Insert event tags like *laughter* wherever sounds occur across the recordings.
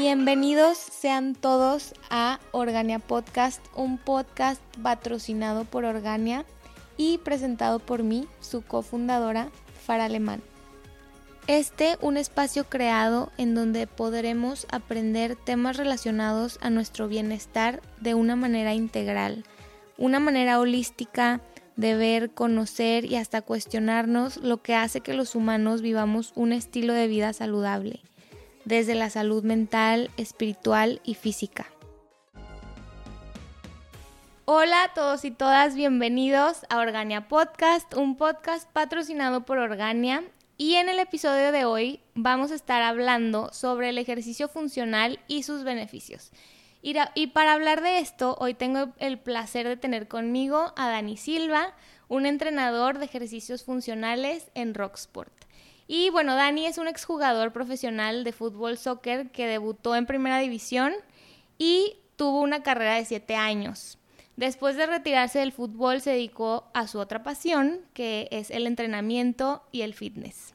Bienvenidos sean todos a Organia Podcast, un podcast patrocinado por Organia y presentado por mí, su cofundadora, Fara Alemán. Este un espacio creado en donde podremos aprender temas relacionados a nuestro bienestar de una manera integral, una manera holística de ver, conocer y hasta cuestionarnos lo que hace que los humanos vivamos un estilo de vida saludable, desde la salud mental, espiritual y física. Hola a todos y todas, bienvenidos a Organia Podcast, un podcast patrocinado por Organia. Y en el episodio de hoy vamos a estar hablando sobre el ejercicio funcional y sus beneficios. Y, para hablar de esto, hoy tengo el placer de tener conmigo a Dani Silva, un entrenador de ejercicios funcionales en Rocksport. Y bueno, Dani es un exjugador profesional de fútbol soccer que debutó en primera división y tuvo una carrera de siete años. Después de retirarse del fútbol se dedicó a su otra pasión, que es el entrenamiento y el fitness.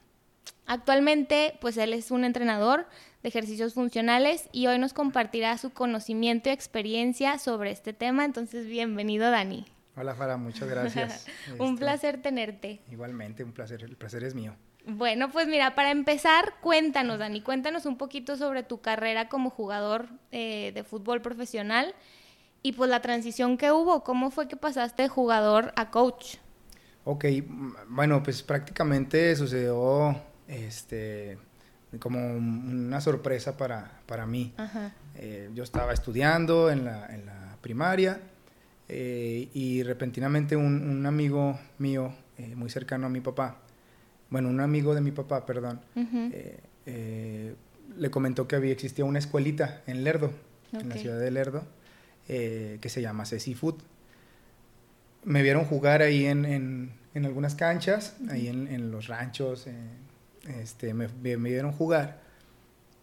Actualmente, pues él es un entrenador de ejercicios funcionales y hoy nos compartirá su conocimiento y experiencia sobre este tema. Entonces, bienvenido, Dani. Hola, Fara, muchas gracias. *laughs* un este, placer tenerte. Igualmente, un placer, el placer es mío. Bueno, pues mira, para empezar, cuéntanos, Dani, cuéntanos un poquito sobre tu carrera como jugador eh, de fútbol profesional y pues la transición que hubo, ¿cómo fue que pasaste de jugador a coach? Ok, bueno, pues prácticamente sucedió, este, como una sorpresa para, para mí. Eh, yo estaba estudiando en la, en la primaria eh, y repentinamente un, un amigo mío, muy cercano a mi papá, bueno, un amigo de mi papá, perdón, le comentó que había existía una escuelita en Lerdo, en la ciudad de Lerdo, que se llama Ceci Food. Me vieron jugar ahí en, en, en algunas canchas, ahí en, en los ranchos, este, me, me vieron jugar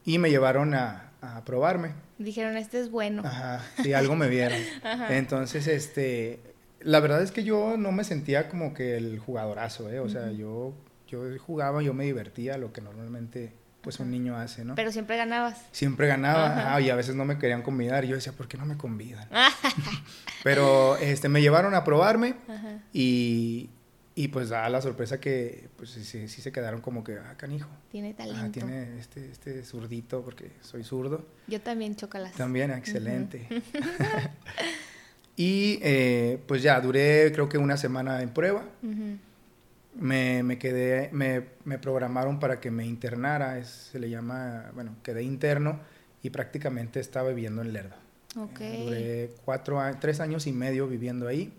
y me llevaron a, a, probarme. Dijeron, este es bueno. Ajá, sí, algo me vieron. *laughs* Entonces, este, la verdad es que yo no me sentía como que el jugadorazo, ¿eh? O sea, yo, yo jugaba, yo me divertía, lo que normalmente pues un niño hace, ¿no? Pero siempre ganabas. Siempre ganaba, y a veces no me querían convidar. Yo decía, ¿por qué no me convidan? *laughs* Pero este, me llevaron a probarme y, y pues da la sorpresa que pues sí, sí, se quedaron como que, ah, canijo. Tiene talento. Ah, tiene este, este zurdito porque soy zurdo. Yo también chocalas. También, excelente. *laughs* *laughs* y eh, pues ya, duré creo que una semana en prueba. Me, me, quedé, me, me, programaron para que me internara, se le llama, bueno, quedé interno y prácticamente estaba viviendo en Lerdo. Okay. duré cuatro, tres años y medio viviendo ahí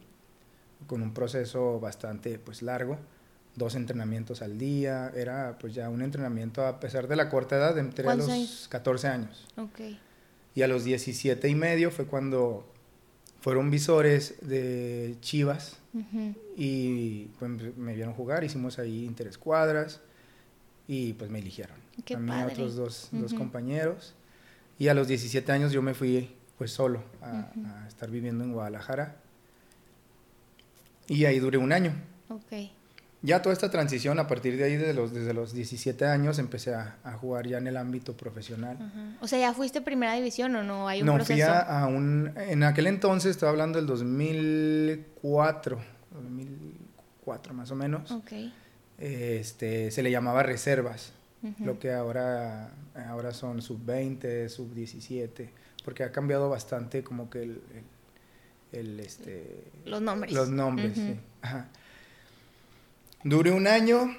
con un proceso bastante pues largo, dos entrenamientos al día, era pues ya un entrenamiento a pesar de la corta edad, entre los 14 años. Okay. Y a los 17 y medio fue cuando fueron visores de Chivas y pues, me vieron jugar, hicimos ahí interescuadras y pues me eligieron. Qué y otros dos, dos, compañeros. Y a los 17 años yo me fui pues solo a, a estar viviendo en Guadalajara y ahí duré un año. Ya toda esta transición, a partir de ahí, desde los, desde los 17 años, empecé a, a jugar ya en el ámbito profesional. O sea, ¿ya fuiste primera división o no? ¿Hay un no, proceso? fui a, un... En aquel entonces, estaba hablando del 2004, 2004 más o menos. Ok. Este, se le llamaba reservas, lo que ahora, ahora son sub-20, sub-17, porque ha cambiado bastante como que el el, este, los nombres. Los nombres, sí. Ajá. Duré un año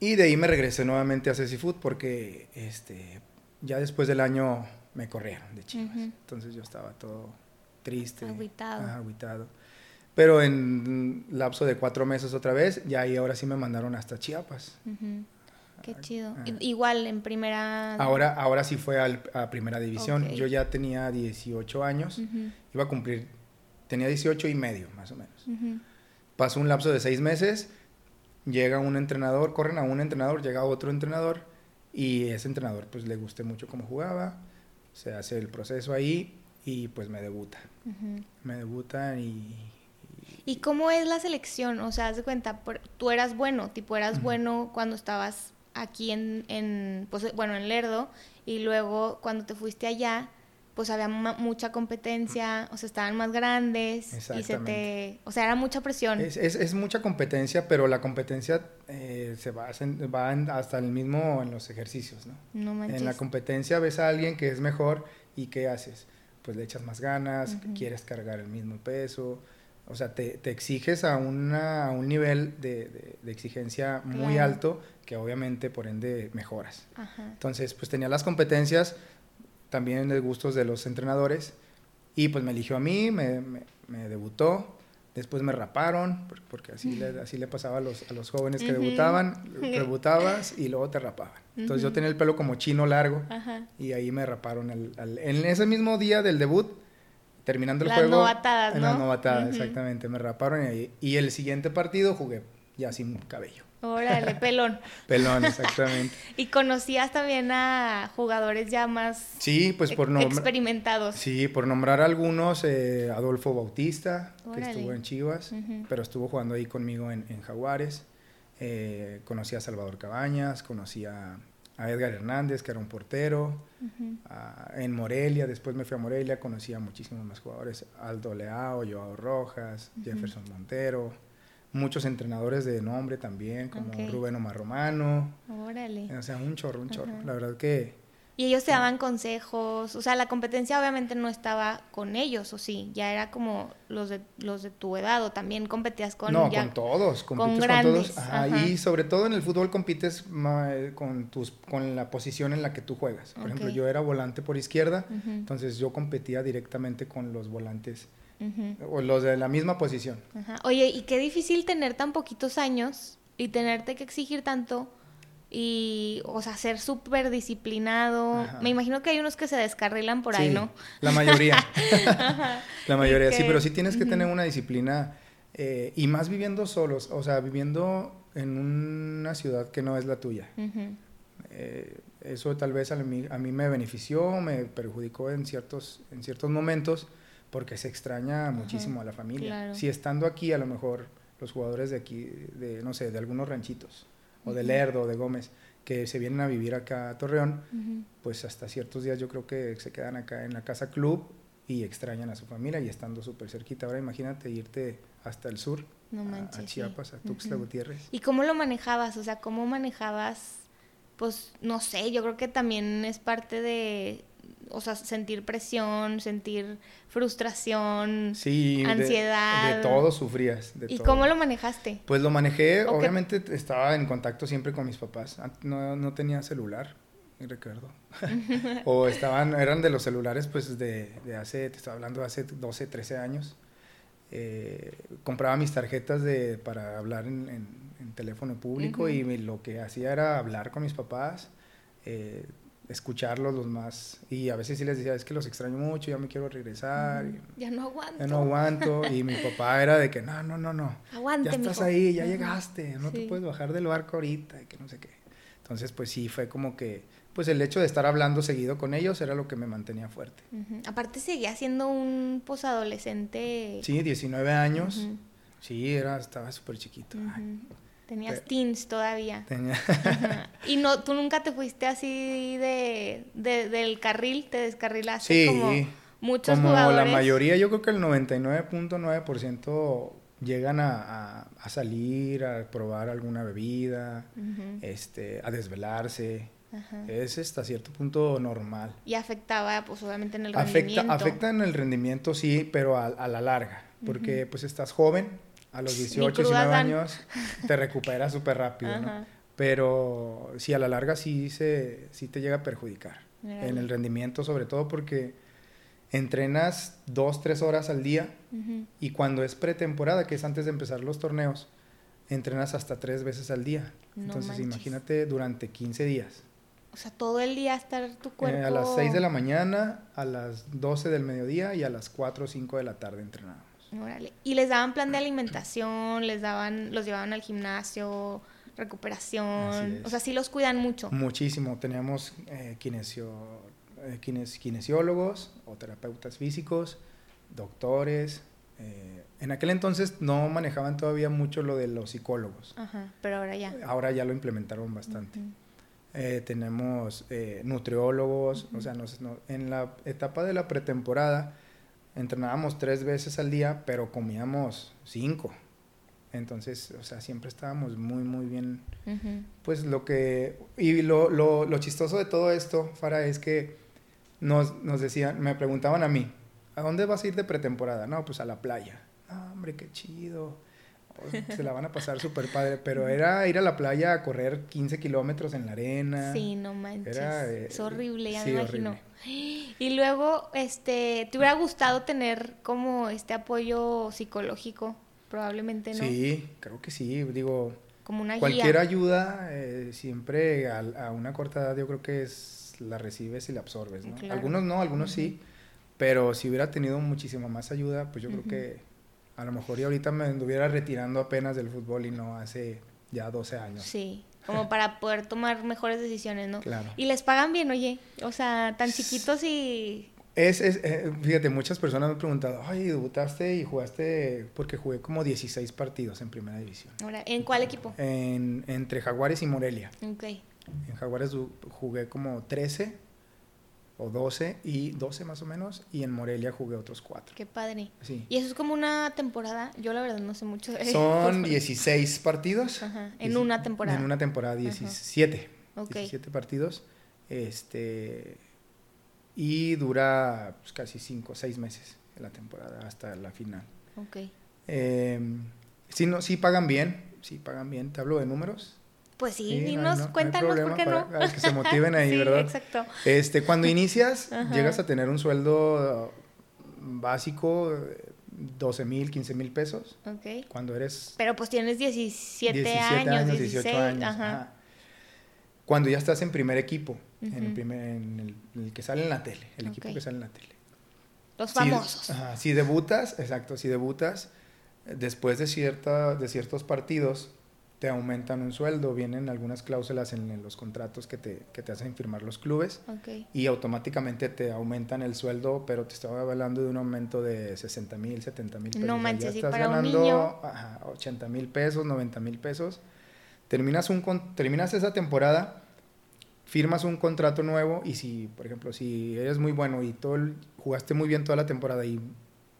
y de ahí me regresé nuevamente a Ceci Food porque este, ya después del año me corrieron de Chivas. Entonces yo estaba todo triste. Aguitado. Pero en lapso de cuatro meses otra vez, ya ahí ahora sí me mandaron hasta Chiapas. Qué chido. Igual en primera... Ahora, ahora sí fue a primera división. Yo ya tenía 18 años, iba a cumplir tenía 18 y medio, más o menos. Pasó un lapso de seis meses, llega un entrenador, corren a un entrenador, llega otro entrenador y ese entrenador pues le gusté mucho cómo jugaba, se hace el proceso ahí y pues me debuta. Me debuta y, y... cómo es la selección? O sea, haz de cuenta, tú eras bueno, tipo eras bueno cuando estabas aquí en, en, pues, bueno, en Lerdo, y luego cuando te fuiste allá, pues había mucha competencia, o sea, estaban más grandes y se te... O sea, era mucha presión. Es, es, es mucha competencia, pero la competencia eh, se va, va hasta el mismo en los ejercicios, ¿no? No manches. En la competencia ves a alguien que es mejor y ¿qué haces? Pues le echas más ganas, quieres cargar el mismo peso, o sea, te, te exiges a, una, a, un nivel de, de, exigencia muy alto que obviamente por ende mejoras. Ajá. Entonces, pues tenía las competencias también de gustos de los entrenadores. Y pues me eligió a mí, me, me, debutó. Después me raparon, porque así le, así le pasaba a los, a los jóvenes que debutaban. *laughs* Debutabas y luego te rapaban. Entonces yo tenía el pelo como chino largo y ahí me raparon. El, en ese mismo día del debut, terminando el juego. Novatadas, en las novatadas, exactamente. Me raparon y, ahí, y el siguiente partido jugué ya sin cabello. Órale, pelón. *laughs* pelón, exactamente. y conocías también a jugadores ya más sí, pues por experimentados. Sí, por nombrar algunos, eh, Adolfo Bautista, que estuvo en Chivas, pero estuvo jugando ahí conmigo en, Jaguares. Eh, conocí a Salvador Cabañas, conocí a, Edgar Hernández, que era un portero. en Morelia, después me fui a Morelia, conocí a muchísimos más jugadores. Aldo Leao, Joao Rojas, Jefferson Montero muchos entrenadores de nombre también, como Rubén Omar Romano. Órale. O sea, un chorro, un chorro. La verdad que... Y ellos te daban consejos, o sea, la competencia obviamente no estaba con ellos, o sí, ya era como los de los de tu edad, o también competías con No, con todos, compites con, grandes. todos. Y sobre todo en el fútbol compites con tus con la posición en la que tú juegas. Por ejemplo, yo era volante por izquierda, entonces yo competía directamente con los volantes o los de la misma posición. Oye, y qué difícil tener tan poquitos años y tenerte que exigir tanto y, o sea, ser súper disciplinado. Me imagino que hay unos que se descarrilan por ahí, ¿no? La mayoría. *laughs* la mayoría, sí, pero sí tienes que tener una disciplina eh, y más viviendo solos, o sea, viviendo en una ciudad que no es la tuya. Eh, eso tal vez a mí, a mí me benefició, me perjudicó en ciertos, en ciertos momentos, porque se extraña muchísimo a la familia. Si estando aquí, a lo mejor los jugadores de aquí, de no sé, de algunos ranchitos, o de Lerdo, o de Gómez, que se vienen a vivir acá a Torreón, pues hasta ciertos días yo creo que se quedan acá en la casa club y extrañan a su familia y estando súper cerquita. Ahora imagínate irte hasta el sur, a, Chiapas, a Tuxtla Gutiérrez. ¿Y cómo lo manejabas? O sea, ¿cómo manejabas? Pues no sé, yo creo que también es parte de o sea, sentir presión, sentir frustración, ansiedad. De, todo sufrías. ¿Y cómo lo manejaste? Pues lo manejé, obviamente estaba en contacto siempre con mis papás. No, no tenía celular, recuerdo. *laughs* o estaban, eran de los celulares pues de, de, hace, te estaba hablando de hace 12, 13 años. Eh, compraba mis tarjetas de, para hablar en, en, teléfono público y lo que hacía era hablar con mis papás. Eh, escucharlos los más y a veces sí les decía es que los extraño mucho ya me quiero regresar ya no aguanto. Ya no aguanto y mi papá era de que no no no no Aguante, ya estás ahí ya llegaste no te puedes bajar del barco ahorita y que no sé qué. Entonces pues sí fue como que pues el hecho de estar hablando seguido con ellos era lo que me mantenía fuerte. Aparte seguía siendo un posadolescente sí 19 años. Sí era estaba súper chiquito Tenías teens todavía. y no, tú nunca te fuiste así de, del carril, te descarrilaste sí, como muchos como la mayoría, yo creo que el 99.9% llegan a, a, salir, a probar alguna bebida, este, a desvelarse. Es hasta cierto punto normal. Y afectaba, pues obviamente en el afecta, rendimiento. Afecta en el rendimiento, sí, pero a, a la larga, porque pues estás joven, a los 18, 19 años te recuperas súper rápido, ¿no? Pero sí, a la larga sí, se, sí te llega a perjudicar. En el rendimiento, sobre todo porque entrenas dos, tres horas al día y cuando es pretemporada, que es antes de empezar los torneos, entrenas hasta tres veces al día. Entonces imagínate durante 15 días. O sea, todo el día estar tu cuerpo... Eh, a las 6 de la mañana, a las 12 del mediodía y a las 4 o 5 de la tarde entrenado. Y les daban plan de alimentación, les daban, los llevaban al gimnasio, recuperación. O sea, sí los cuidan mucho. Muchísimo. Teníamos eh, kinesio, eh, kinesiólogos o terapeutas físicos, doctores. Eh, en aquel entonces no manejaban todavía mucho lo de los psicólogos. Ajá, pero ahora ya. Ahora ya lo implementaron bastante. eh, tenemos eh, nutriólogos, o sea, en la etapa de la pretemporada entrenábamos tres veces al día, pero comíamos cinco. Entonces, o sea, siempre estábamos muy, muy bien. Pues lo que... Y lo, lo, lo, chistoso de todo esto, Fara, es que nos, nos decían, me preguntaban a mí, ¿a dónde vas a ir de pretemporada? No, pues a la playa. No, hombre, qué chido. *laughs* se la van a pasar súper padre, pero era ir a la playa a correr 15 kilómetros en la arena. Sí, no manches. Eh, es horrible, ya me imagino. *gasps* Y luego, este, ¿te hubiera gustado tener como este apoyo psicológico? Probablemente no. Sí, creo que sí, digo... Como una Cualquier ayuda, eh, siempre a, una corta edad yo creo que es la recibes y la absorbes, ¿no? Algunos no, algunos sí, pero si hubiera tenido muchísima más ayuda, pues yo creo que a lo mejor y ahorita me anduviera retirando apenas del fútbol y no hace ya 12 años. Sí, como para poder tomar mejores decisiones, ¿no? Claro. Y les pagan bien, oye, o sea, tan chiquitos y... Es, es eh, fíjate, muchas personas me han preguntado, ay, debutaste y jugaste, porque jugué como 16 partidos en primera división. Ahora, ¿en cuál equipo? En, entre Jaguares y Morelia. Ok. En Jaguares jugué como 13 o 12 y 12 más o menos y en Morelia jugué otros 4. Qué padre. Sí. Y eso es como una temporada, yo la verdad no sé mucho. De Son 16 partidos. Ajá. En una temporada. En una temporada 17. Ok. 17 partidos. Este y dura pues, casi 5 o 6 meses la temporada hasta la final. Ok. Eh, sí, no, sí pagan bien, sí pagan bien. Te hablo de números. Pues sí, y nos cuéntanos por qué no. que se motiven ahí, *laughs* sí, ¿verdad? Exacto. Este, cuando *laughs* inicias, llegas a tener un sueldo básico, 12 mil, 15 mil pesos. Ok. Cuando eres... Pero pues tienes 17, años, 18 años. Ajá. Cuando ya estás en primer equipo, en, el primer, en, el, que sale en la tele, el equipo que sale en la tele. Los famosos. ajá, si debutas, exacto, si debutas, después de, cierta, de ciertos partidos, te aumentan un sueldo, vienen algunas cláusulas en, los contratos que te, que te, hacen firmar los clubes y automáticamente te aumentan el sueldo, pero te estaba hablando de un aumento de 60 mil, 70 mil pesos. No manches, ya estás ganando 80 mil pesos, 90 mil pesos. Terminas, un, terminas esa temporada, firmas un contrato nuevo y si, por ejemplo, si eres muy bueno y todo jugaste muy bien toda la temporada y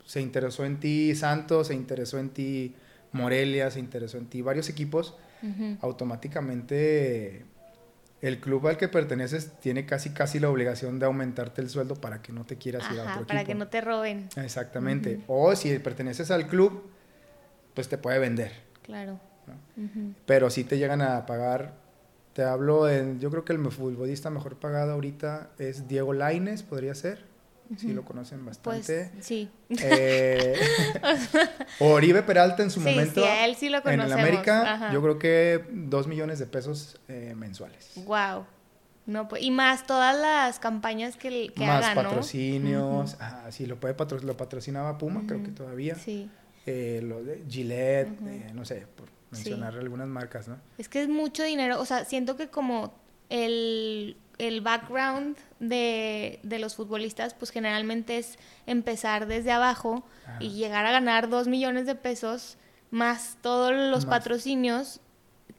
se interesó en ti Santos, se interesó en ti Morelia se interesó en ti, varios equipos, automáticamente el club al que perteneces tiene casi casi la obligación de aumentarte el sueldo para que no te quieras ir a otro equipo. Para que no te roben. Exactamente. O si perteneces al club, pues te puede vender. Claro. Pero si te llegan a pagar, te hablo en, yo creo que el futbolista mejor pagado ahorita es Diego Laines, podría ser sí lo conocen bastante. Pues, sí. Eh, *laughs* Oribe Peralta en su momento. Sí, él sí lo En el América, yo creo que dos millones de pesos eh, mensuales. Wow. No, pues, y más todas las campañas que, que más patrocinios. sí, lo, puede patro lo patrocinaba Puma, creo que todavía. Sí. Eh, lo de Gillette, eh, no sé, por mencionar algunas marcas, ¿no? Es que es mucho dinero. O sea, siento que como el el background de, los futbolistas, pues generalmente es empezar desde abajo y llegar a ganar dos millones de pesos, más todos los patrocinios,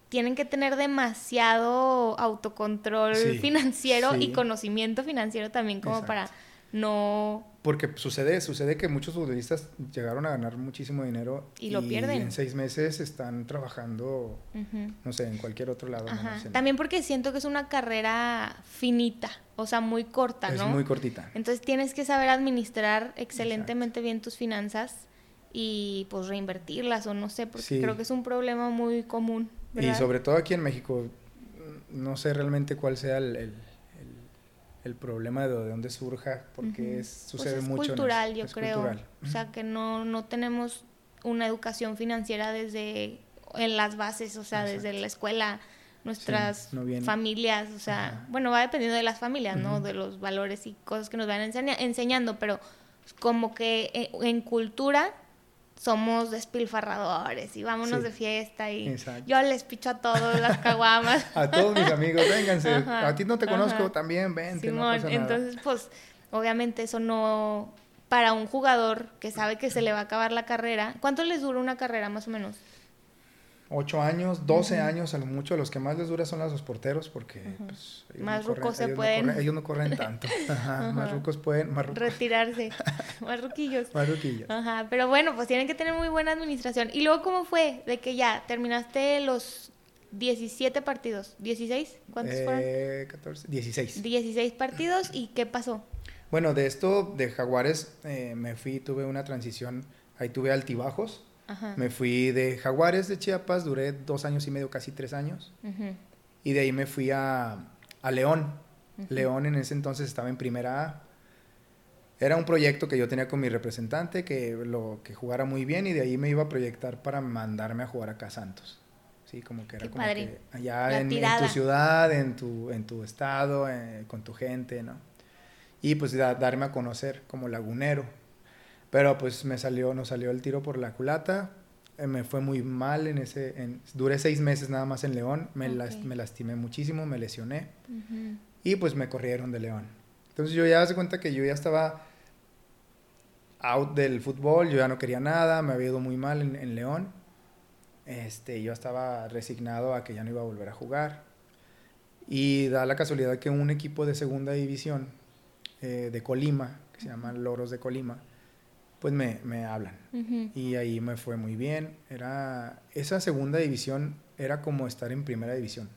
tienen que tener demasiado autocontrol financiero y conocimiento financiero también como para no... Porque sucede, sucede que muchos futbolistas llegaron a ganar muchísimo dinero y lo pierden. en seis meses están trabajando, no sé, en cualquier otro lado. También porque siento que es una carrera finita, o sea, muy corta, ¿no? Es muy cortita. Entonces tienes que saber administrar excelentemente bien tus finanzas y pues reinvertirlas o no sé, porque creo que es un problema muy común. Y sobre todo aquí en México, no sé realmente cuál sea el el problema de, dónde surja, porque es, sucede pues es mucho. Cultural, yo creo. O sea, que no, no tenemos una educación financiera desde en las bases, o sea, desde la escuela, nuestras familias, o sea, bueno, va dependiendo de las familias, ¿no? De los valores y cosas que nos van enseñando, pero como que eh, en cultura somos despilfarradores y vámonos de fiesta y yo les picho a todos las caguamas. *laughs* a todos mis amigos, vénganse. a ti no te conozco, también vente. Simón, entonces pues obviamente eso no para un jugador que sabe que se le va a acabar la carrera. ¿Cuánto les dura una carrera más o menos? 8 años, 12 años, a lo mucho. Los que más les dura son los porteros porque pues, más rucos se pueden. ellos no corren tanto. *laughs* Ajá, Más rucos pueden. Más Retirarse. *laughs* más ruquillos. Más ruquillos. Ajá. Pero bueno, pues tienen que tener muy buena administración. ¿Y luego cómo fue? De que ya terminaste los 17 partidos. ¿16? ¿Cuántos eh, fueron? 14, 16. 16 partidos. ¿Y qué pasó? Bueno, de esto, de Jaguares, eh, me fui, tuve una transición. Ahí tuve altibajos me fui de Jaguares de Chiapas, duré dos años y medio, casi tres años. Y de ahí me fui a, a León. León en ese entonces estaba en primera A. Era un proyecto que yo tenía con mi representante, que, lo, que jugara muy bien y de ahí me iba a proyectar para mandarme a jugar acá a Santos. Sí, como que era como que allá en, tu ciudad, en tu, en tu estado, eh, con tu gente, ¿no? Y pues darme a conocer como lagunero. Pero pues me salió, nos salió el tiro por la culata. Eh, me fue muy mal en ese... En, duré seis meses nada más en León. Me, me lastimé muchísimo, me lesioné. Y pues me corrieron de León. Entonces yo ya hace cuenta que yo ya estaba out del fútbol, yo ya no quería nada, me había ido muy mal en, León. Este, yo estaba resignado a que ya no iba a volver a jugar. Y da la casualidad que un equipo de segunda división eh, de Colima, que se llama Loros de Colima, pues me, me hablan. Y ahí me fue muy bien. Era, esa segunda división era como estar en primera división.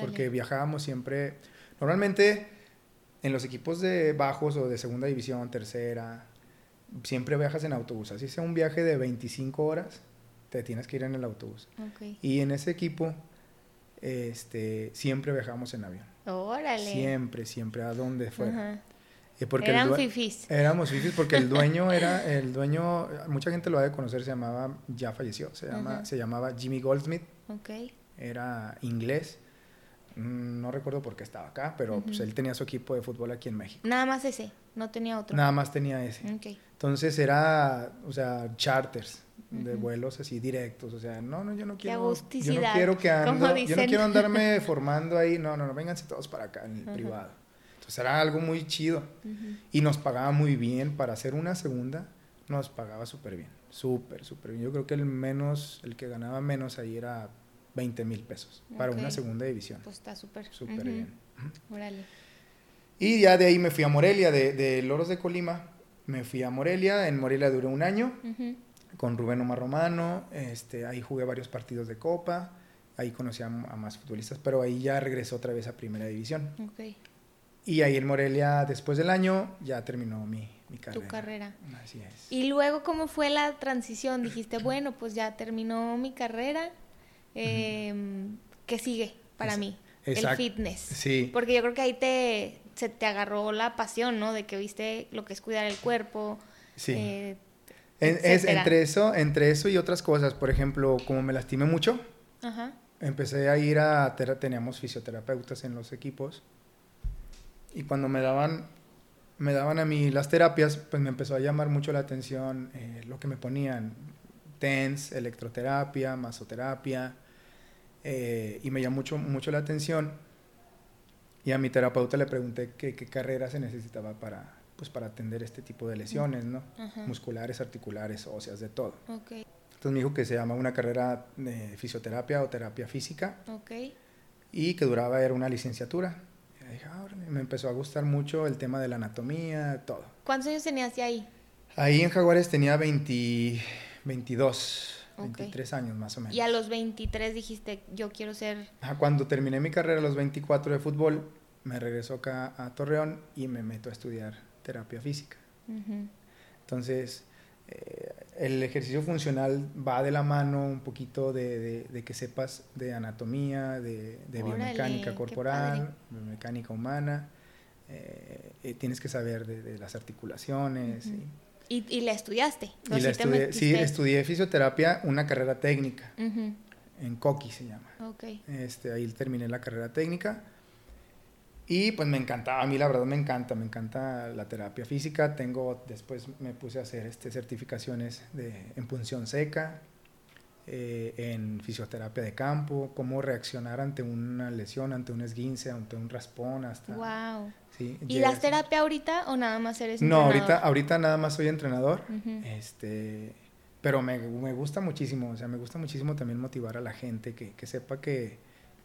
porque viajábamos siempre, normalmente en los equipos de bajos o de segunda división, tercera, siempre viajas en autobús. Así sea un viaje de 25 horas, te tienes que ir en el autobús. Y en ese equipo, este, siempre viajamos en avión. Órale. Siempre, siempre, a donde fuera. Porque Eran fifís. Éramos fifís porque el dueño *laughs* era, el dueño, mucha gente lo ha de conocer, se llamaba, ya falleció, se, llama, se llamaba Jimmy Goldsmith. Okay. Era inglés. Mm, no recuerdo por qué estaba acá, pero pues, él tenía su equipo de fútbol aquí en México. Nada más ese, no tenía otro. Nada más tenía ese. Entonces era, o sea, charters de vuelos así directos, o sea, no, no, yo no quiero, yo no quiero que ando, yo no quiero andarme *laughs* formando ahí, no, no, no, vénganse todos para acá en el privado. Pues era algo muy chido. Y nos pagaba muy bien. Para hacer una segunda, nos pagaba súper bien. Súper, súper bien. Yo creo que el menos, el que ganaba menos ahí era 20 mil pesos para una segunda división. Pues está súper. Súper bien. Órale. Y ya de ahí me fui a Morelia, de, de, Loros de Colima. Me fui a Morelia. En Morelia duré un año con Rubén Omar Romano. Este, ahí jugué varios partidos de Copa. Ahí conocí a, a, más futbolistas, pero ahí ya regresó otra vez a Primera División. Okay. Y ahí en Morelia, después del año, ya terminó mi, mi carrera. Tu carrera. Así es. Y luego, ¿cómo fue la transición? Dijiste, bueno, pues ya terminó mi carrera. Em, ¿Qué sigue para mí? El fitness. Sí. Porque yo creo que ahí te, se te agarró la pasión, ¿no? De que viste lo que es cuidar el cuerpo. Sí. Eh, es, entre, eso, entre eso y otras cosas. Por ejemplo, como me lastimé mucho, empecé a ir a... Teníamos fisioterapeutas en los equipos y cuando me daban, me daban a mí las terapias, pues me empezó a llamar mucho la atención eh, lo que me ponían. TENS, electroterapia, masoterapia. Eh, y me llamó mucho, mucho la atención. Y a mi terapeuta le pregunté qué, qué carrera se necesitaba para, pues, para atender este tipo de lesiones, ¿no? Musculares, articulares, óseas, de todo. Okay. Entonces me dijo que se llama una carrera de fisioterapia o terapia física. Okay. Y que duraba, era una licenciatura. Ah, me empezó a gustar mucho el tema de la anatomía, todo. ¿Cuántos años tenías ahí? Ahí en Jaguares tenía 20, 22, 23 años más o menos. Y a los 23 dijiste, yo quiero ser... cuando terminé mi carrera a los 24 de fútbol, me regreso acá a Torreón y me meto a estudiar terapia física. Entonces, eh, el ejercicio funcional va de la mano un poquito de, que sepas de anatomía, de, biomecánica corporal, biomecánica humana. Eh, tienes que saber de, las articulaciones. y, la estudiaste? sí, estudié fisioterapia, una carrera técnica. En Coqui se llama. Este, ahí terminé la carrera técnica. Y pues me encantaba, a mí la verdad me encanta, me encanta la terapia física. Tengo, después me puse a hacer este, certificaciones de, en punción seca, eh, en fisioterapia de campo, cómo reaccionar ante una lesión, ante un esguince, ante un raspón, hasta... Wow. ¿Y das terapia ahorita o nada más eres entrenador? No, ahorita, ahorita nada más soy entrenador. este, pero me, me, gusta muchísimo, o sea, me gusta muchísimo también motivar a la gente que, que sepa que,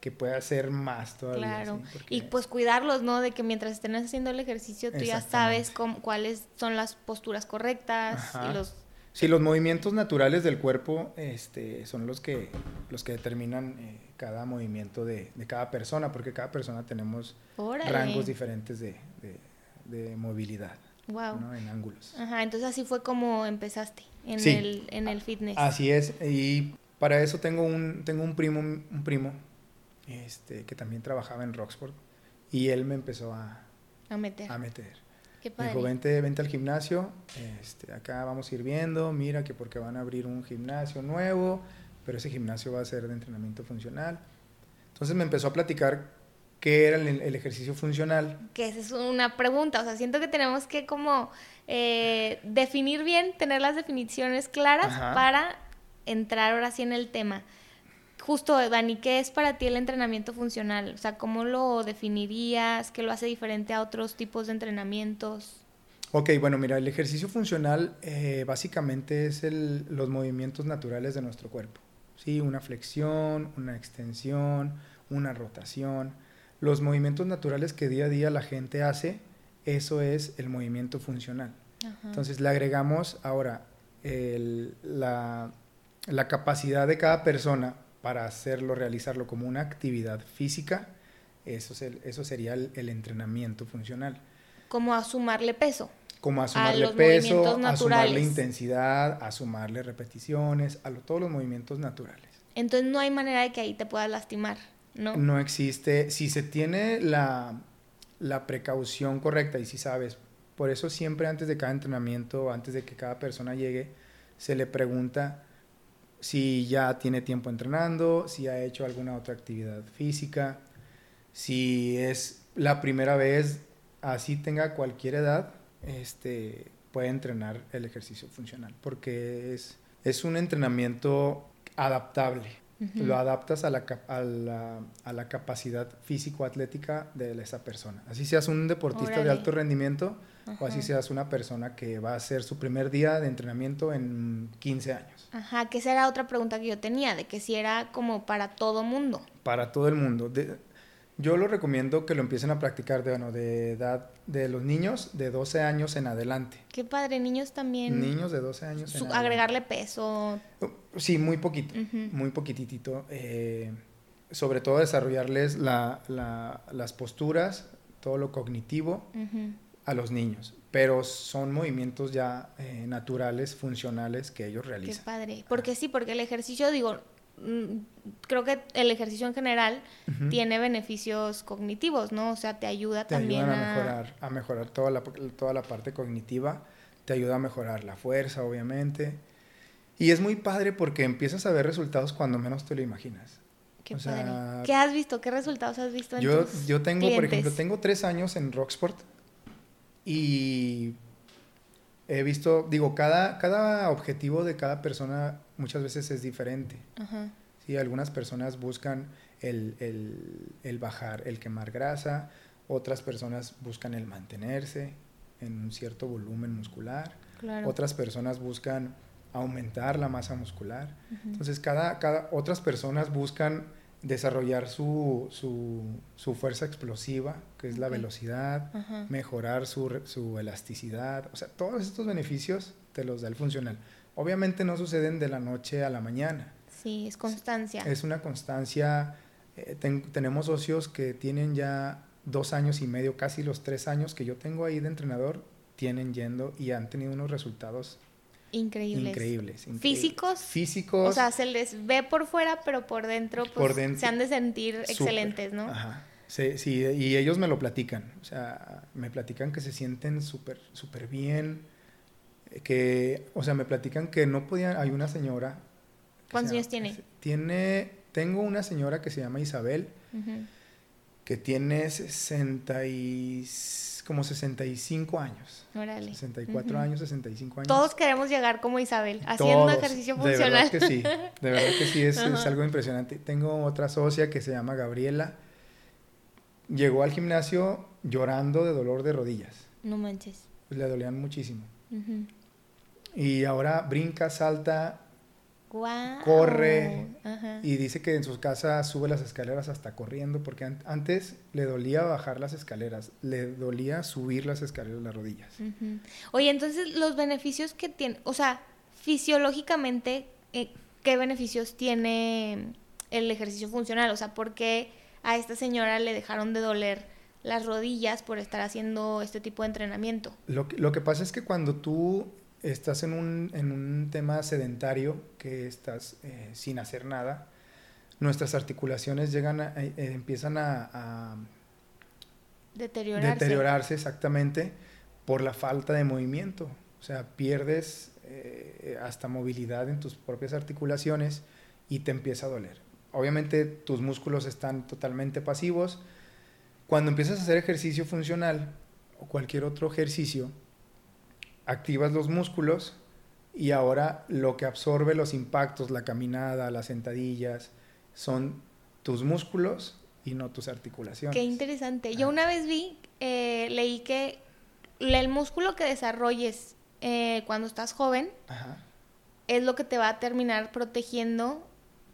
que puede hacer más todavía. Claro, y pues cuidarlos, ¿no? De que mientras estén haciendo el ejercicio tú ya sabes cómo, cuáles son las posturas correctas y los... Sí, los movimientos naturales del cuerpo este, son los que, los que determinan eh, cada movimiento de, de, cada persona, porque cada persona tenemos rangos diferentes de, de movilidad. Wow. En ángulos. Ajá, entonces así fue como empezaste en, el, en el fitness. Así es, y para eso tengo un, tengo un primo, un primo este, que también trabajaba en Roxford, y él me empezó a, a meter. A meter. Qué padre. Me dijo, vente, vente al gimnasio, este, acá vamos a ir viendo, mira que porque van a abrir un gimnasio nuevo, pero ese gimnasio va a ser de entrenamiento funcional. Entonces me empezó a platicar qué era el, ejercicio funcional. Que esa es una pregunta, o sea, siento que tenemos que como eh, definir bien, tener las definiciones claras para entrar ahora sí en el tema. Justo, Dani, ¿qué es para ti el entrenamiento funcional? O sea, ¿cómo lo definirías? ¿Qué lo hace diferente a otros tipos de entrenamientos? Ok, bueno, mira, el ejercicio funcional eh, básicamente es el, los movimientos naturales de nuestro cuerpo. ¿sí? Una flexión, una extensión, una rotación los movimientos naturales que día a día la gente hace, eso es el movimiento funcional. Entonces le agregamos ahora la, capacidad de cada persona para hacerlo, realizarlo como una actividad física, eso, eso sería el, entrenamiento funcional. Como a sumarle peso. Como a sumarle peso, a sumarle intensidad, a sumarle repeticiones, a todos los movimientos naturales. Entonces no hay manera de que ahí te puedas lastimar. No. existe. Si se tiene la, precaución correcta y si sabes, por eso siempre antes de cada entrenamiento, antes de que cada persona llegue, se le pregunta si ya tiene tiempo entrenando, si ha hecho alguna otra actividad física, si es la primera vez, así tenga cualquier edad, este, puede entrenar el ejercicio funcional, porque es, es un entrenamiento adaptable. Lo adaptas a la, a la, a la capacidad físico-atlética de esa persona. Así seas un deportista de alto rendimiento o así seas una persona que va a hacer su primer día de entrenamiento en 15 años. Ajá, que esa era otra pregunta que yo tenía, de que si era como para todo mundo. Para todo el mundo. De, yo lo recomiendo que lo empiecen a practicar de, bueno, de edad de los niños de 12 años en adelante. Qué padre, niños también. Niños de 12 años. en agregarle peso. Sí, muy poquito, muy poquitito. Eh, sobre todo desarrollarles la, las posturas, todo lo cognitivo a los niños. Pero son movimientos ya eh, naturales, funcionales que ellos realizan. Qué padre. Porque sí, porque el ejercicio, digo, Mm, creo que el ejercicio en general tiene beneficios cognitivos, ¿no? O sea, te ayuda también a, mejorar, a mejorar toda la, toda la parte cognitiva, te ayuda a mejorar la fuerza, obviamente. Y es muy padre porque empiezas a ver resultados cuando menos te lo imaginas. Qué ¿Qué has visto? ¿Qué resultados has visto en yo, tus yo tengo, por ejemplo, tengo tres años en Rocksport y he visto, digo, cada, cada objetivo de cada persona muchas veces es diferente. Sí, algunas personas buscan el, bajar, el quemar grasa, otras personas buscan el mantenerse en un cierto volumen muscular, otras personas buscan aumentar la masa muscular. Entonces, cada, cada, otras personas buscan desarrollar su, su, fuerza explosiva, que es la velocidad, mejorar su, su, elasticidad, o sea, todos estos beneficios te los da el funcional. Obviamente no suceden de la noche a la mañana. Sí, es constancia. Es una constancia. Eh, tenemos socios que tienen ya dos años y medio, casi los tres años que yo tengo ahí de entrenador, tienen yendo y han tenido unos resultados Increíbles. Increíbles, ¿Físicos? Físicos. O sea, se les ve por fuera, pero por dentro, pues, se han de sentir excelentes, ¿no? Ajá. Sí, sí, y ellos me lo platican. O sea, me platican que se sienten súper, súper bien. Que, o sea, me platican que no podían. Hay una señora. ¿Cuántos años tiene? Tiene. Tengo una señora que se llama Isabel, que tiene 66 como 65 años. Órale. 64 años, 65 años. Todos queremos llegar como Isabel, haciendo ejercicio funcional. De verdad que sí, de verdad que sí, es, algo impresionante. Tengo otra socia que se llama Gabriela. Llegó al gimnasio llorando de dolor de rodillas. No manches. Pues le dolían muchísimo. Y ahora brinca, salta, corre y dice que en su casa sube las escaleras hasta corriendo porque antes le dolía bajar las escaleras, le dolía subir las escaleras las rodillas. Oye, entonces los beneficios que tiene, o sea, fisiológicamente, eh, ¿qué beneficios tiene el ejercicio funcional? O sea, ¿por qué a esta señora le dejaron de doler las rodillas por estar haciendo este tipo de entrenamiento? Lo lo que pasa es que cuando tú estás en un, en un tema sedentario, que estás eh, sin hacer nada, nuestras articulaciones llegan a, eh, empiezan a, deteriorarse. deteriorarse. exactamente por la falta de movimiento. O sea, pierdes eh, hasta movilidad en tus propias articulaciones y te empieza a doler. Obviamente tus músculos están totalmente pasivos. Cuando empiezas a hacer ejercicio funcional o cualquier otro ejercicio, activas los músculos y ahora lo que absorbe los impactos, la caminada, las sentadillas, son tus músculos y no tus articulaciones. Qué interesante. Yo una vez vi, eh, leí que el músculo que desarrolles eh, cuando estás joven es lo que te va a terminar protegiendo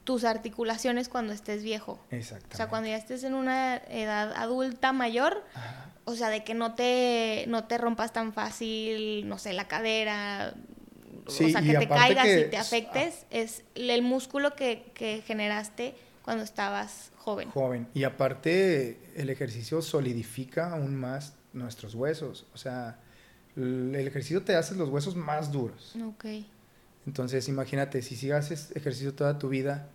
tus articulaciones cuando estés viejo. Exacto. O sea, cuando ya estés en una edad adulta mayor, o sea, de que no te, no te rompas tan fácil, no sé, la cadera, o sea, que te caigas y te afectes, es el músculo que, que generaste cuando estabas joven. Joven. Y aparte, el ejercicio solidifica aún más nuestros huesos. O sea, el ejercicio te hace los huesos más duros. Ok. Entonces, imagínate, si sigas ejercicio toda tu vida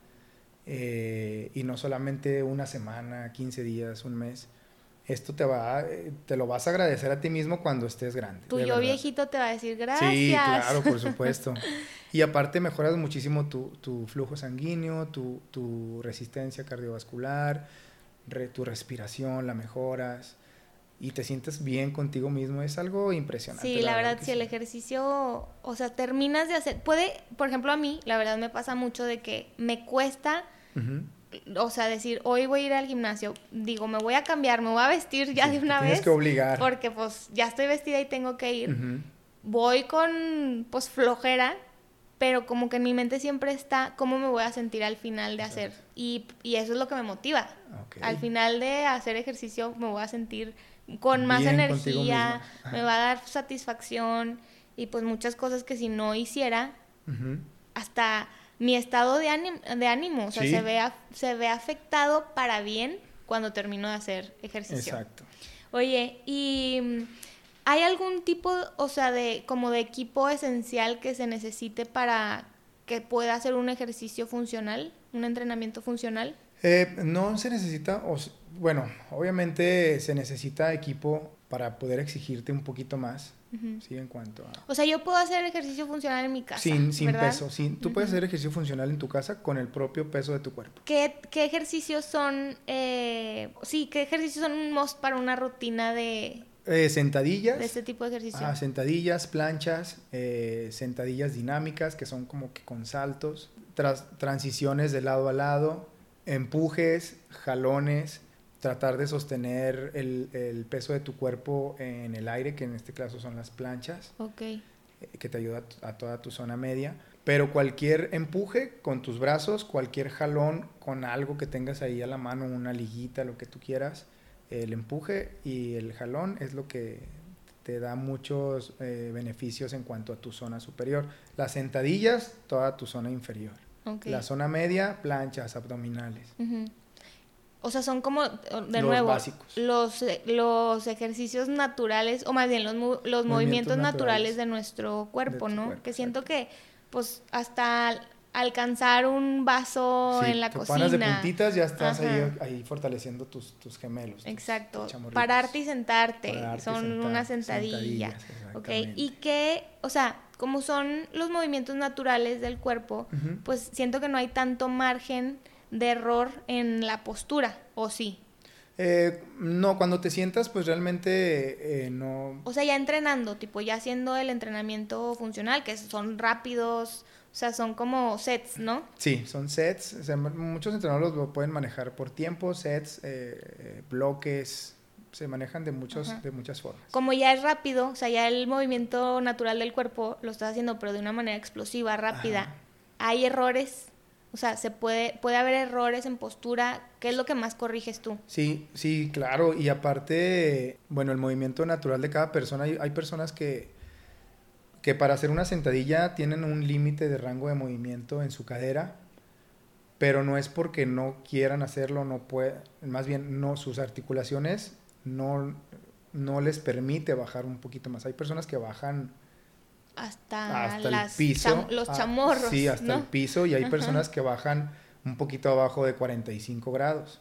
eh, y no solamente una semana, 15 días, un mes, esto te va, eh, te lo vas a agradecer a ti mismo cuando estés grande. Tu yo viejito te va a decir gracias. Sí, claro, por supuesto. *laughs* y aparte mejoras muchísimo tu, tu flujo sanguíneo, tu, tu resistencia cardiovascular, tu respiración, la mejoras y te sientes bien contigo mismo. Es algo impresionante. Sí, la, verdad, si el ejercicio, o sea, terminas de hacer, puede, por ejemplo, a mí, la verdad me pasa mucho de que me cuesta o sea, decir, hoy voy a ir al gimnasio, digo, me voy a cambiar, me voy a vestir ya de una vez. Tienes que obligar. Porque pues ya estoy vestida y tengo que ir. Voy con pues flojera, pero como que en mi mente siempre está cómo me voy a sentir al final de hacer. Y, eso es lo que me motiva. Al final de hacer ejercicio me voy a sentir con más energía, me va a dar satisfacción y pues muchas cosas que si no hiciera, hasta mi estado de ánimo, de ánimo o sea, se, ve, se ve afectado para bien cuando termino de hacer ejercicio. Exacto. Oye, ¿y mm, hay algún tipo, o sea, de como de equipo esencial que se necesite para que pueda hacer un ejercicio funcional, un entrenamiento funcional? Eh, no se necesita, bueno, obviamente se necesita equipo para poder exigirte un poquito más. Sí, en cuanto a... O sea, yo puedo hacer ejercicio funcional en mi casa. Sin, sin peso, sí. Tú puedes hacer ejercicio funcional en tu casa con el propio peso de tu cuerpo. ¿Qué, qué ejercicios son, eh, sí, qué ejercicios son un most para una rutina de... Eh, sentadillas. De este tipo de ejercicio. Ah, sentadillas, planchas, eh, sentadillas dinámicas que son como que con saltos, tras, transiciones de lado a lado, empujes, jalones, tratar de sostener el, peso de tu cuerpo en el aire, que en este caso son las planchas, okay. Eh, que te ayuda a toda tu zona media. Pero cualquier empuje con tus brazos, cualquier jalón con algo que tengas ahí a la mano, una liguita, lo que tú quieras, el empuje y el jalón es lo que te da muchos eh, beneficios en cuanto a tu zona superior. Las sentadillas, toda tu zona inferior. La zona media, planchas abdominales. O sea, son como, de nuevo, Los, eh, los ejercicios naturales, o más bien los, los movimientos, naturales, de nuestro cuerpo, ¿no? que siento que, pues, hasta alcanzar un vaso en la te cocina. de puntitas, ya estás ahí, fortaleciendo tus, tus gemelos. Exacto. Pararte y sentarte. son una sentadilla. ok. Y que, o sea, como son los movimientos naturales del cuerpo, pues siento que no hay tanto margen de error en la postura, ¿o sí? Eh, no, cuando te sientas, pues realmente eh, no. O sea, ya entrenando, tipo, ya haciendo el entrenamiento funcional, que son rápidos, o sea, son como sets, ¿no? Sí, son sets. O sea, muchos entrenadores lo pueden manejar por tiempo, sets, eh, bloques, se manejan de, muchos, de muchas formas. Como ya es rápido, o sea, ya el movimiento natural del cuerpo lo estás haciendo, pero de una manera explosiva, rápida, ¿hay errores? O sea, se puede, puede haber errores en postura. ¿Qué es lo que más corriges tú? Sí, sí, claro. Y aparte, bueno, el movimiento natural de cada persona, hay, hay personas que, que para hacer una sentadilla tienen un límite de rango de movimiento en su cadera pero no es porque no quieran hacerlo, no puede, más bien no, sus articulaciones no, no les permite bajar un poquito más. Hay personas que bajan hasta, el piso. los ah, chamorros. sí, hasta el piso y hay personas que bajan un poquito abajo de 45 grados.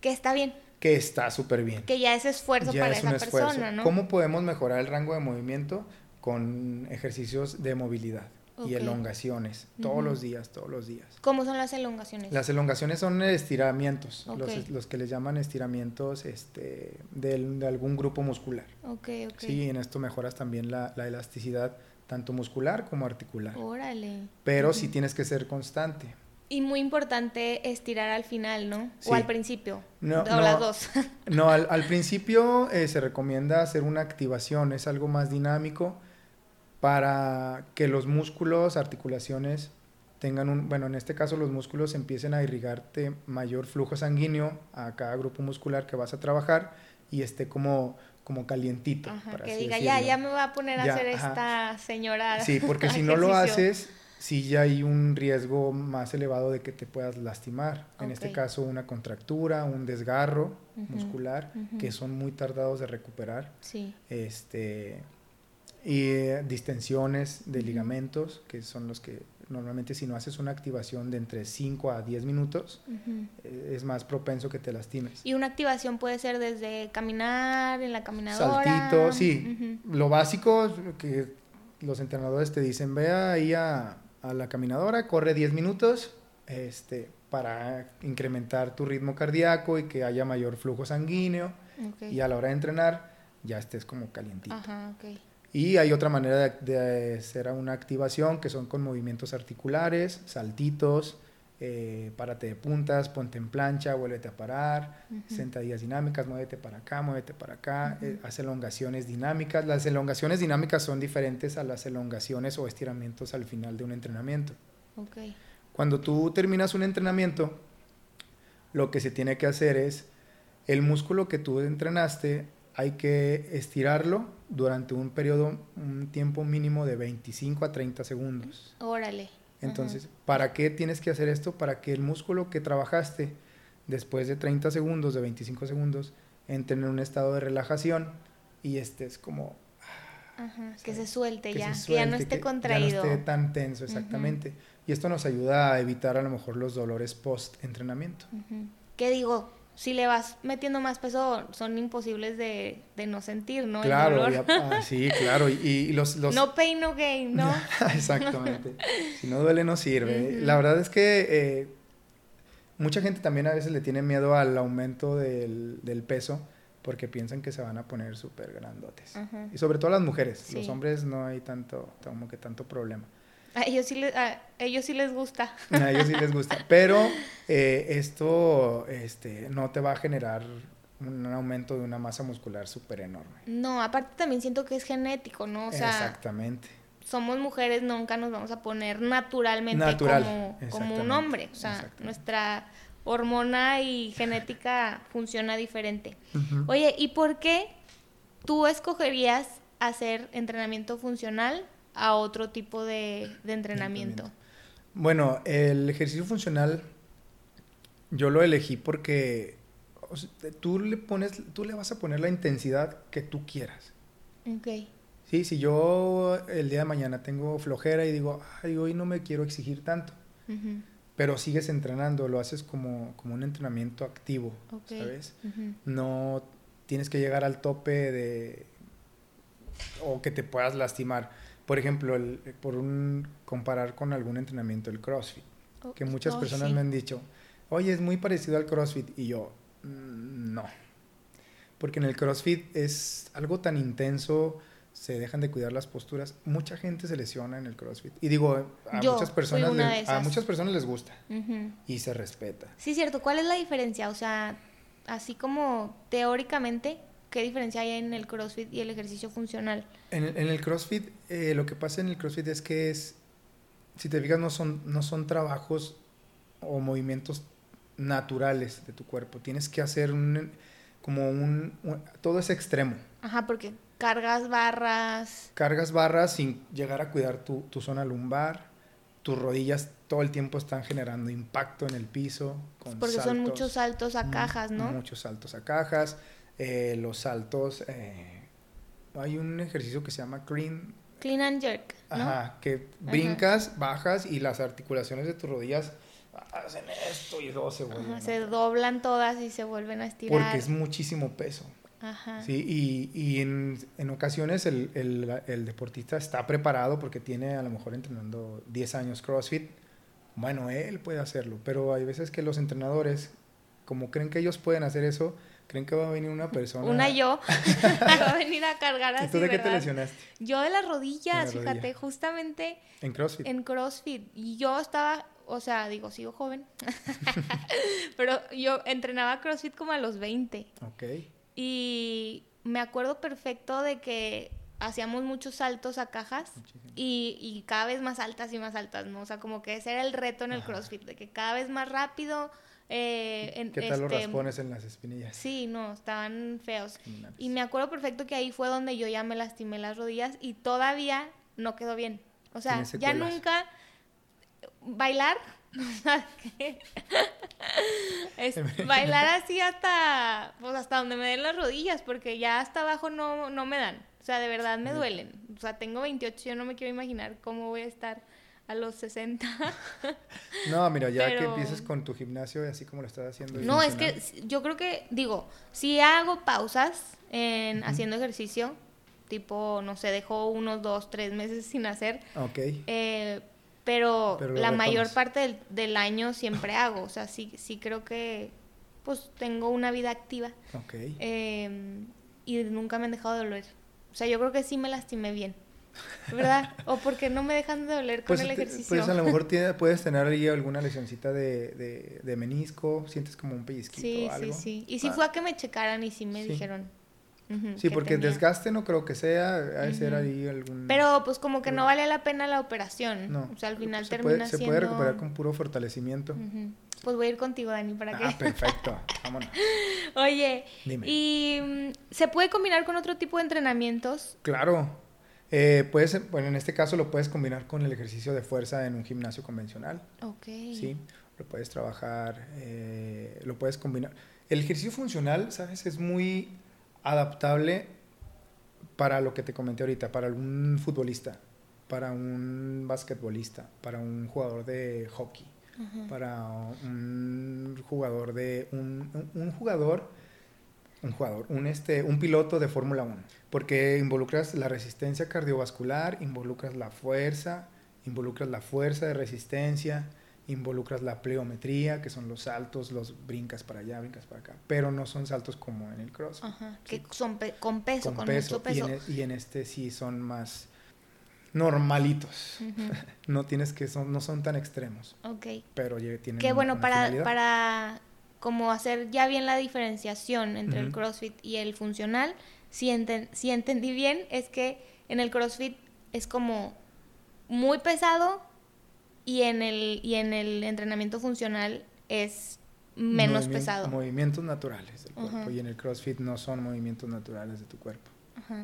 Que está bien. Que está súper bien. Que ya es esfuerzo para esa persona, ¿no? ¿Cómo podemos mejorar el rango de movimiento? Con ejercicios de movilidad y elongaciones, todos los días, todos los días. ¿Cómo son las elongaciones? Las elongaciones son estiramientos, los, que les llaman estiramientos este, de, algún grupo muscular. Okay, Sí, en esto mejoras también la, elasticidad, tanto muscular como articular. Órale. Pero sí tienes que ser constante. Y muy importante estirar al final, ¿no? O al principio. No, o las dos. *laughs* no, al, principio eh, se recomienda hacer una activación, es algo más dinámico para que los músculos, articulaciones tengan un, bueno, en este caso los músculos empiecen a irrigarte mayor flujo sanguíneo a cada grupo muscular que vas a trabajar y esté como, como calientito. que diga, ya, ya me va a poner a hacer esta señora. *laughs* Sí, porque si no lo haces, sí ya hay un riesgo más elevado de que te puedas lastimar. En este caso, una contractura, un desgarro muscular, que son muy tardados de recuperar. Sí. Este y eh, distensiones de ligamentos, que son los que normalmente si no haces una activación de entre 5 a 10 minutos, eh, es más propenso que te lastimes. Y una activación puede ser desde caminar, en la caminadora. Saltito, sí. Lo básico que los entrenadores te dicen, ve ahí a, a la caminadora, corre 10 minutos este, para incrementar tu ritmo cardíaco y que haya mayor flujo sanguíneo. Y a la hora de entrenar ya estés como calientito. Ajá, okay. Y hay otra manera de, hacer una activación que son con movimientos articulares, saltitos, eh, párate de puntas, ponte en plancha, vuélvete a parar, sentadillas dinámicas, muévete para acá, muévete para acá, uh elongaciones dinámicas. Las elongaciones dinámicas son diferentes a las elongaciones o estiramientos al final de un entrenamiento. Okay. Cuando tú terminas un entrenamiento, lo que se tiene que hacer es el músculo que tú entrenaste hay que estirarlo durante un periodo, un tiempo mínimo de 25 a 30 segundos. Órale. Entonces, ¿para qué tienes que hacer esto? Para que el músculo que trabajaste después de 30 segundos, de 25 segundos, entre en un estado de relajación y estés como... Ajá, que se suelte ya, que ya no esté contraído. Que no esté tan tenso, exactamente. Y esto nos ayuda a evitar a lo mejor los dolores post-entrenamiento. ¿Qué digo? Si le vas metiendo más peso, son imposibles de, no sentir, ¿no? Claro, ah, sí, claro. Y, los, No pain, no gain, ¿no? *laughs* Exactamente. si no duele, no sirve. La verdad es que eh, mucha gente también a veces le tiene miedo al aumento del, peso porque piensan que se van a poner súper grandotes. Y sobre todo las mujeres. Los hombres no hay tanto, como que tanto problema. A ellos sí, les, a ellos sí les gusta. A ellos sí les gusta. Pero eh, esto este, no te va a generar un aumento de una masa muscular súper enorme. No, aparte también siento que es genético, ¿no? O sea, Exactamente. Somos mujeres, nunca nos vamos a poner naturalmente como, como un hombre. O sea, nuestra hormona y genética funciona diferente. Oye, ¿y por qué tú escogerías hacer entrenamiento funcional a otro tipo de, entrenamiento? Bueno, el ejercicio funcional yo lo elegí porque tú le pones, tú le vas a poner la intensidad que tú quieras. Ok. Sí, si yo el día de mañana tengo flojera y digo, ay, hoy no me quiero exigir tanto, pero sigues entrenando, lo haces como, como un entrenamiento activo, ¿sabes? No tienes que llegar al tope de... o que te puedas lastimar por ejemplo, el, por un, comparar con algún entrenamiento, el CrossFit, que muchas oh, personas me han dicho, oye, es muy parecido al CrossFit, y yo, mm, no, porque en el CrossFit es algo tan intenso, se dejan de cuidar las posturas, mucha gente se lesiona en el CrossFit, y digo, a, muchas, personas a muchas personas les gusta, y se respeta. Sí, cierto, ¿cuál es la diferencia? O sea, así como teóricamente, ¿qué diferencia hay en el CrossFit y el ejercicio funcional? En, el CrossFit, eh, lo que pasa en el CrossFit es que es, si te fijas, no son, no son trabajos o movimientos naturales de tu cuerpo. Tienes que hacer un, como un, todo es extremo. Ajá, porque cargas barras. Cargas barras sin llegar a cuidar tu, tu zona lumbar. Tus rodillas todo el tiempo están generando impacto en el piso. porque son muchos saltos a cajas, ¿no? Muchos saltos a cajas. Eh, los saltos. Eh, hay un ejercicio que se llama clean. Clean and jerk. Ajá, que brincas, bajas y las articulaciones de tus rodillas hacen esto y luego se vuelven. se doblan todas y se vuelven a estirar. Porque es muchísimo peso. Ajá. Sí, y, y en, en, ocasiones el, el, el, deportista está preparado porque tiene a lo mejor entrenando 10 años CrossFit. Bueno, él puede hacerlo, pero hay veces que los entrenadores, como creen que ellos pueden hacer eso, creen que va a venir una persona. Una yo. *laughs* va a venir a cargar así. ¿Y tú de qué te lesionaste? Yo de las rodillas, fíjate, justamente. En CrossFit. En CrossFit. Y yo estaba o sea, digo, sigo joven, *laughs* *laughs* pero yo entrenaba CrossFit como a los 20. Ok. Y me acuerdo perfecto de que hacíamos muchos saltos a cajas y, y, cada vez más altas y más altas, ¿no? O sea, como que ese era el reto en el CrossFit, de que cada vez más rápido... Eh, en, ¿Qué tal los este, raspones en las espinillas? Sí, no, estaban feos. Y me acuerdo perfecto que ahí fue donde yo ya me lastimé las rodillas y todavía no quedó bien. O sea, ya nunca bailar, *laughs* es *laughs* bailar así hasta, pues hasta donde me den las rodillas, porque ya hasta abajo no, no me dan. O sea, de verdad me duelen. O sea, tengo 28, yo no me quiero imaginar cómo voy a estar a los 60. *laughs* no, mira, ya que empieces con tu gimnasio, así como lo estás haciendo. No, es que yo creo que, digo, si hago pausas en haciendo ejercicio, tipo, no sé, dejo unos dos, tres meses sin hacer. Ok. Eh, pero, la mayor parte del, del, año siempre hago, o sea, sí, sí creo que pues tengo una vida activa. Ok. Em, y nunca me han dejado de doler. O sea, yo creo que sí me lastimé bien. ¿Verdad? o porque no me dejan de doler con pues el ejercicio. Pues a lo mejor *laughs* puedes tener ahí alguna lesioncita de, de, menisco, sientes como un pellizquito sí, o algo. Sí, sí, Y sí ah. fue a que me checaran y sí me dijeron, sí, porque desgaste no creo que sea, hay ser ahí algún... Pero pues como que no vale la pena la operación. No. O sea, al final se termina puede, Se puede recuperar con puro fortalecimiento. Pues voy a ir contigo, Dani, para ah, *laughs* perfecto. Vámonos. Oye, ¿y mm, se puede combinar con otro tipo de entrenamientos? Claro. Eh, puedes, bueno, en este caso lo puedes combinar con el ejercicio de fuerza en un gimnasio convencional. Ok. Sí, lo puedes trabajar, eh, lo puedes combinar. El ejercicio funcional, ¿sabes? Es muy adaptable para lo que te comenté ahorita, para un futbolista, para un basquetbolista, para un jugador de hockey, para un jugador de un, un, jugador un jugador, un este un piloto de Fórmula 1, porque involucras la resistencia cardiovascular, involucras la fuerza, involucras la fuerza de resistencia, involucras la pleometría, que son los saltos, los brincas para allá, brincas para acá, pero no son saltos como en el cross. Ajá, que son con peso, con, peso, peso. E, y en, este sí son más normalitos. *laughs* no tienes que son no son tan extremos. Ok. Pero tienen Qué bueno para para como hacer ya bien la diferenciación entre el CrossFit y el funcional, si, si entendí bien es que en el CrossFit es como muy pesado y en el, y en el entrenamiento funcional es menos pesado. Movimientos naturales del cuerpo. Y en el CrossFit no son movimientos naturales de tu cuerpo,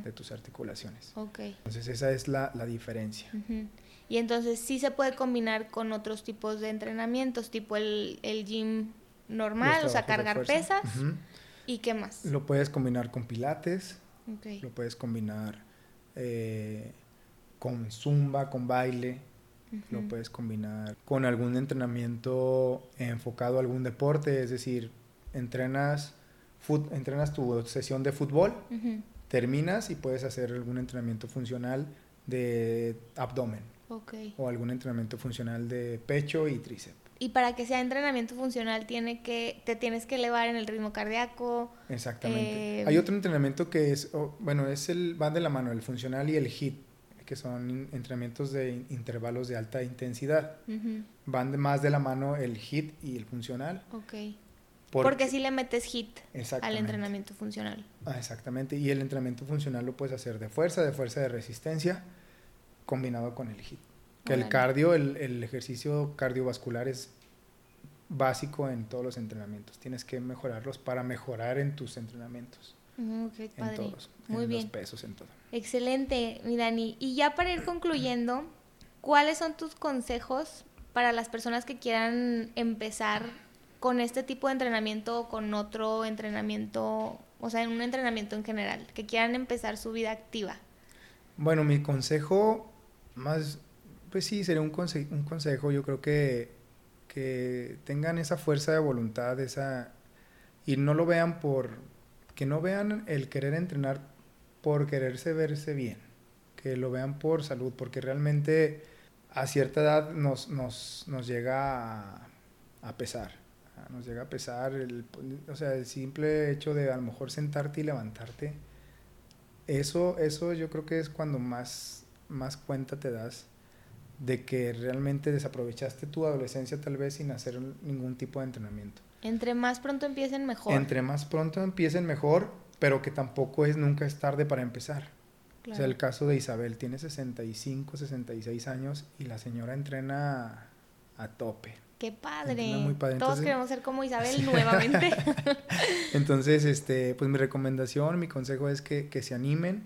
de tus articulaciones. Okay. Entonces esa es la, la diferencia. Y entonces sí se puede combinar con otros tipos de entrenamientos, tipo el, el gym normal, o sea, cargar pesas. ¿Y qué más? Lo puedes combinar con pilates. Lo puedes combinar eh, con zumba, con baile. Lo puedes combinar con algún entrenamiento enfocado a algún deporte, es decir, entrenas, entrenas tu sesión de fútbol, terminas y puedes hacer algún entrenamiento funcional de abdomen. O algún entrenamiento funcional de pecho y tríceps. Y para que sea entrenamiento funcional tiene que te tienes que elevar en el ritmo cardíaco. Exactamente. Eh, Hay otro entrenamiento que es, bueno, es el van de la mano el funcional y el HIT que son entrenamientos de intervalos de alta intensidad. Van más de la mano el HIT y el funcional. Ok. Porque, si le metes hit al entrenamiento funcional. Ah, exactamente. Y el entrenamiento funcional lo puedes hacer de fuerza, de fuerza de resistencia, combinado con el hit. Que el cardio, el, el, ejercicio cardiovascular es básico en todos los entrenamientos. Tienes que mejorarlos para mejorar en tus entrenamientos. Mm, en todos. Muy en bien. los pesos, en todo. Excelente, mi Dani. Y ya para ir concluyendo, ¿cuáles son tus consejos para las personas que quieran empezar con este tipo de entrenamiento o con otro entrenamiento, o sea, en un entrenamiento en general, que quieran empezar su vida activa? Bueno, mi consejo más, pues sí, sería un, un consejo, yo creo que, que tengan esa fuerza de voluntad, esa, y no lo vean por, que no vean el querer entrenar por quererse verse bien, que lo vean por salud, porque realmente a cierta edad nos, nos, nos llega a pesar nos llega a pesar, el, o sea, el simple hecho de a lo mejor sentarte y levantarte, eso, eso yo creo que es cuando más, más cuenta te das de que realmente desaprovechaste tu adolescencia tal vez sin hacer ningún tipo de entrenamiento. Entre más pronto empiecen mejor. Entre más pronto empiecen mejor, pero que tampoco es nunca es tarde para empezar. O sea, el caso de Isabel tiene 65, 66 años y la señora entrena a tope. Qué padre. Todos queremos ser como *laughs* Isabel nuevamente. *laughs* Entonces, este, pues mi recomendación, mi consejo es que, se animen,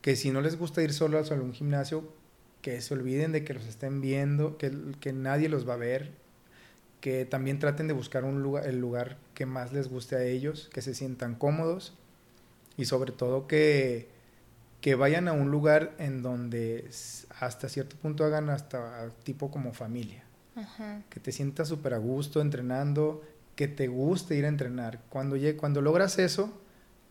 que si no les gusta ir solo a un gimnasio, que se olviden de que los estén viendo, que, que nadie los va a ver, que también traten de buscar un lugar, el lugar que más les guste a ellos, que se sientan cómodos y sobre todo que, que vayan a un lugar en donde hasta cierto punto hagan hasta tipo como familia que te sientas súper a gusto entrenando, que te guste ir a entrenar. Cuando, cuando logras eso,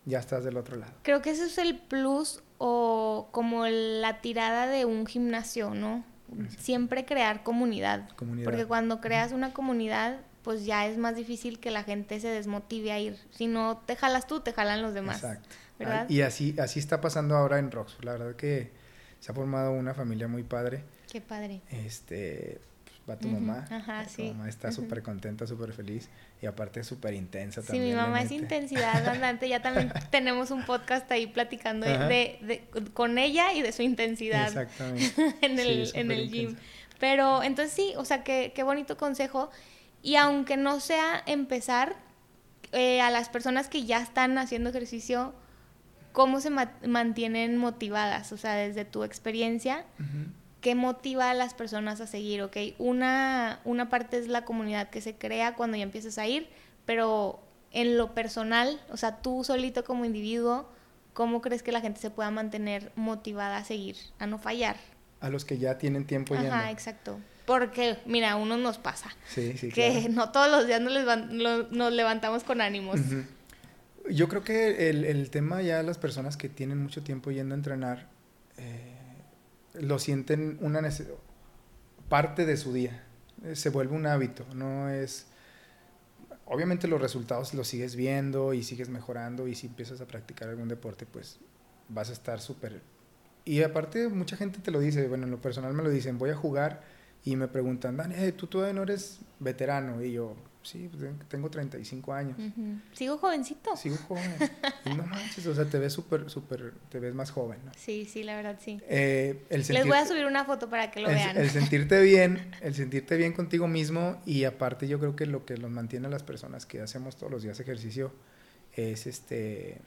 ya estás del otro lado. Creo que ese es el plus o como la tirada de un gimnasio, ¿no? Siempre crear comunidad. Porque cuando creas una comunidad, pues ya es más difícil que la gente se desmotive a ir. Si no te jalas tú, te jalan los demás. Exacto. Y así, así está pasando ahora en Roxford. La verdad que se ha formado una familia muy padre. Qué padre. Este, va tu mamá. Ajá, tu mamá está súper contenta, súper feliz y aparte súper intensa también. Sí, mi mamá es intensidad *laughs* andante. Ya también tenemos un podcast ahí platicando de, con ella y de su intensidad. Exactamente. *laughs* en el, en el gym. Pero entonces sí, o sea, qué, qué bonito consejo. Y aunque no sea empezar, eh, a las personas que ya están haciendo ejercicio, ¿cómo se mantienen motivadas? O sea, desde tu experiencia, qué motiva a las personas a seguir, ¿ok? Una, una parte es la comunidad que se crea cuando ya empiezas a ir, pero en lo personal, o sea, tú solito como individuo, ¿cómo crees que la gente se pueda mantener motivada a seguir, a no fallar? A los que ya tienen tiempo Ajá, Ajá, exacto. Porque, mira, a uno nos pasa. Sí, sí, que no todos los días nos, nos levantamos con ánimos. Yo creo que el, el, tema ya las personas que tienen mucho tiempo yendo a entrenar, eh, lo sienten una parte de su día. Eh, se vuelve un hábito, no es... Obviamente los resultados los sigues viendo y sigues mejorando y si empiezas a practicar algún deporte, pues vas a estar súper... Y aparte mucha gente te lo dice, bueno, en lo personal me lo dicen, voy a jugar y me preguntan, Dani, tú todavía no eres veterano. Y yo, sí, pues, tengo 35 años. Sigo jovencito. Sigo joven. *laughs* no manches, o sea, te ves súper, súper, te ves más joven, ¿no? Sí, sí, la verdad, sí. Eh, Les voy a subir una foto para que lo vean. El *laughs* sentirte bien, el sentirte bien contigo mismo y aparte yo creo que lo que los mantiene a las personas que hacemos todos los días ejercicio es este,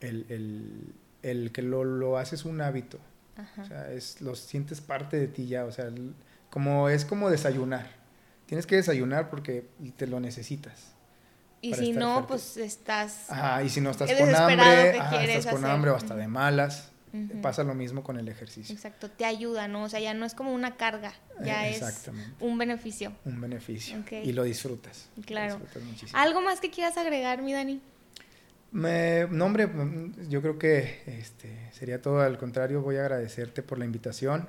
el, el, el que lo, lo haces un hábito. O sea, es, lo sientes parte de ti ya, o sea, como es como desayunar. Tienes que desayunar porque te lo necesitas. Y si no, pues estás. Ajá, y si no estás con hambre, estás con hambre o hasta de malas. Pasa lo mismo con el ejercicio. Exacto, te ayuda, ¿no? O sea, ya no es como una carga, ya es un beneficio. Un beneficio. Y lo disfrutas. Claro. ¿Algo más que quieras agregar, mi Dani? Me, no, hombre, yo creo que este, sería todo al contrario. Voy a agradecerte por la invitación.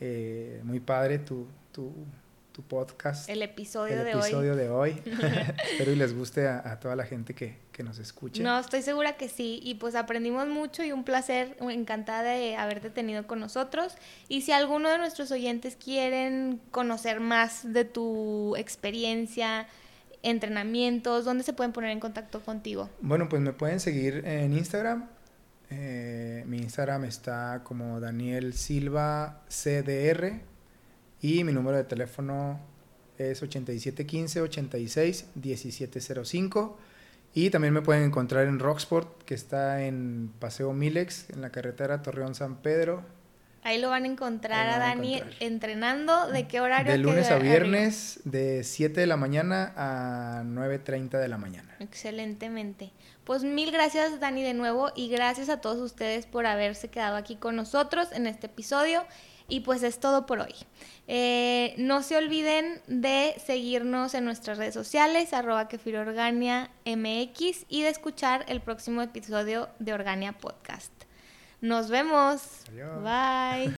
Eh, muy padre tu, tu, tu, podcast. El episodio el de episodio hoy. de hoy. *laughs* *laughs* Espero y les guste a, toda la gente que, que, nos escuche. No, estoy segura que sí. Y pues aprendimos mucho y un placer, encantada de haberte tenido con nosotros. Y si alguno de nuestros oyentes quieren conocer más de tu experiencia, entrenamientos, ¿dónde se pueden poner en contacto contigo? Bueno, pues me pueden seguir en Instagram. Eh, mi Instagram está como Daniel Silva CDR y mi número de teléfono es 8715 86 1705. Y también me pueden encontrar en Rocksport, que está en Paseo Milex, en la carretera Torreón San Pedro. Ahí lo van a encontrar a Dani entrenando. ¿De qué horario? De lunes a viernes, de 7 de la mañana a 9.30 de la mañana. Excelentemente. Pues mil gracias Dani de nuevo y gracias a todos ustedes por haberse quedado aquí con nosotros en este episodio. Y pues es todo por hoy. Eh, no se olviden de seguirnos en nuestras redes sociales, arroba MX, y de escuchar el próximo episodio de Organia Podcast. Nos vemos. Bye.